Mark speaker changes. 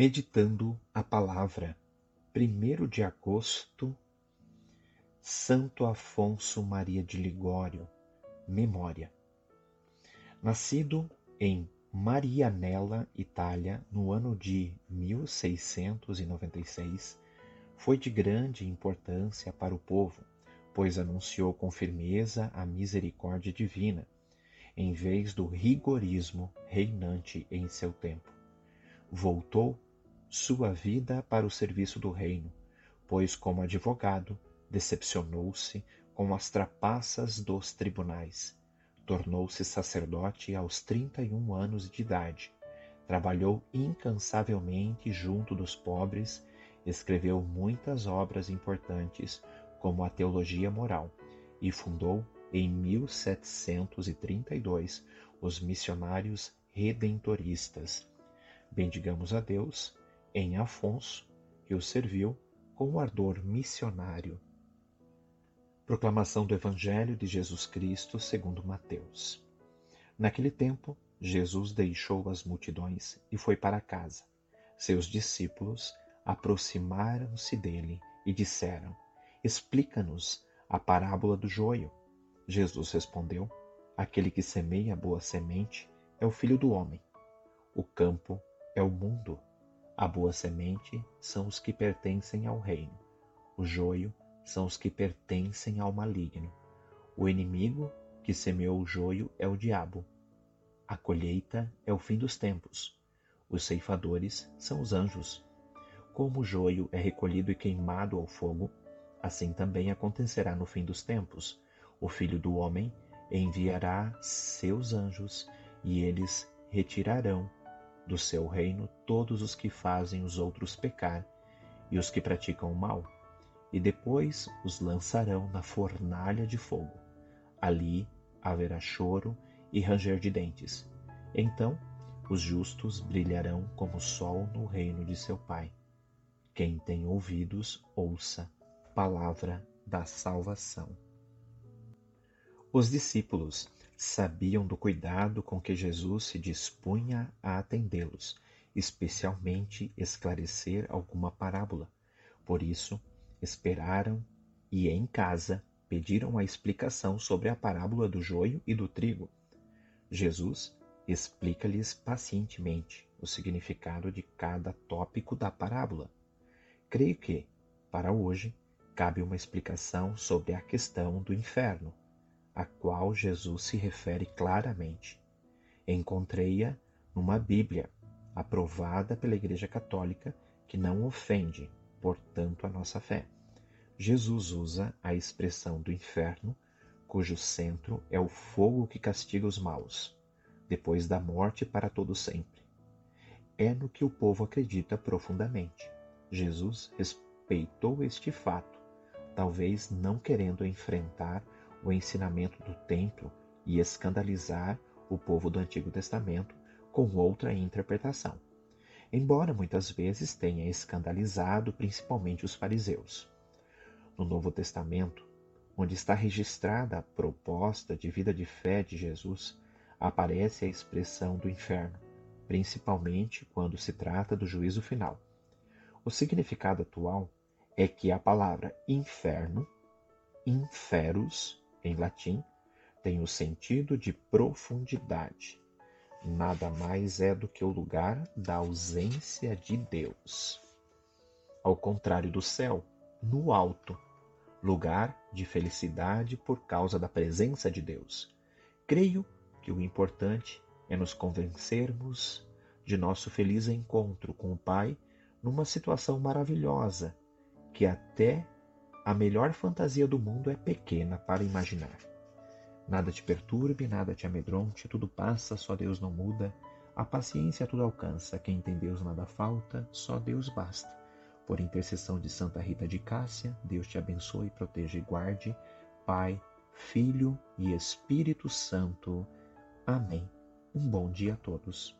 Speaker 1: Meditando a Palavra, 1 de agosto, Santo Afonso Maria de Ligório, Memória. Nascido em Marianella, Itália, no ano de 1696, foi de grande importância para o povo, pois anunciou com firmeza a misericórdia divina, em vez do rigorismo reinante em seu tempo. Voltou sua vida para o serviço do reino, pois, como advogado, decepcionou-se com as trapaças dos tribunais. Tornou-se sacerdote aos 31 anos de idade. Trabalhou incansavelmente junto dos pobres, escreveu muitas obras importantes, como a Teologia Moral, e fundou, em 1732, os Missionários Redentoristas. Bendigamos a Deus em Afonso, que o serviu com ardor missionário. Proclamação do Evangelho de Jesus Cristo segundo Mateus. Naquele tempo, Jesus deixou as multidões e foi para casa. Seus discípulos aproximaram-se dele e disseram: Explica-nos a parábola do joio. Jesus respondeu: Aquele que semeia a boa semente é o filho do homem. O campo é o mundo. A boa semente são os que pertencem ao reino. O joio são os que pertencem ao maligno. O inimigo que semeou o joio é o diabo. A colheita é o fim dos tempos. Os ceifadores são os anjos. Como o joio é recolhido e queimado ao fogo, assim também acontecerá no fim dos tempos. O filho do homem enviará seus anjos e eles retirarão do seu reino todos os que fazem os outros pecar e os que praticam o mal, e depois os lançarão na fornalha de fogo. Ali haverá choro e ranger de dentes. Então os justos brilharão como o sol no reino de seu Pai. Quem tem ouvidos, ouça. Palavra da salvação. Os discípulos sabiam do cuidado com que Jesus se dispunha a atendê-los, especialmente esclarecer alguma parábola. Por isso, esperaram e em casa pediram a explicação sobre a parábola do joio e do trigo. Jesus explica-lhes pacientemente o significado de cada tópico da parábola. Creio que, para hoje, cabe uma explicação sobre a questão do inferno a qual Jesus se refere claramente. Encontrei-a numa Bíblia, aprovada pela Igreja Católica, que não ofende, portanto, a nossa fé. Jesus usa a expressão do inferno, cujo centro é o fogo que castiga os maus, depois da morte para todo sempre. É no que o povo acredita profundamente. Jesus respeitou este fato, talvez não querendo enfrentar o ensinamento do templo e escandalizar o povo do Antigo Testamento com outra interpretação, embora muitas vezes tenha escandalizado principalmente os fariseus. No Novo Testamento, onde está registrada a proposta de vida de fé de Jesus, aparece a expressão do inferno, principalmente quando se trata do juízo final. O significado atual é que a palavra inferno, inferus, em latim, tem o sentido de profundidade. Nada mais é do que o lugar da ausência de Deus. Ao contrário do céu, no alto, lugar de felicidade por causa da presença de Deus. Creio que o importante é nos convencermos de nosso feliz encontro com o Pai numa situação maravilhosa que até a melhor fantasia do mundo é pequena para imaginar. Nada te perturbe, nada te amedronte, tudo passa, só Deus não muda. A paciência tudo alcança, quem tem Deus nada falta, só Deus basta. Por intercessão de Santa Rita de Cássia, Deus te abençoe, proteja e guarde. Pai, Filho e Espírito Santo. Amém. Um bom dia a todos.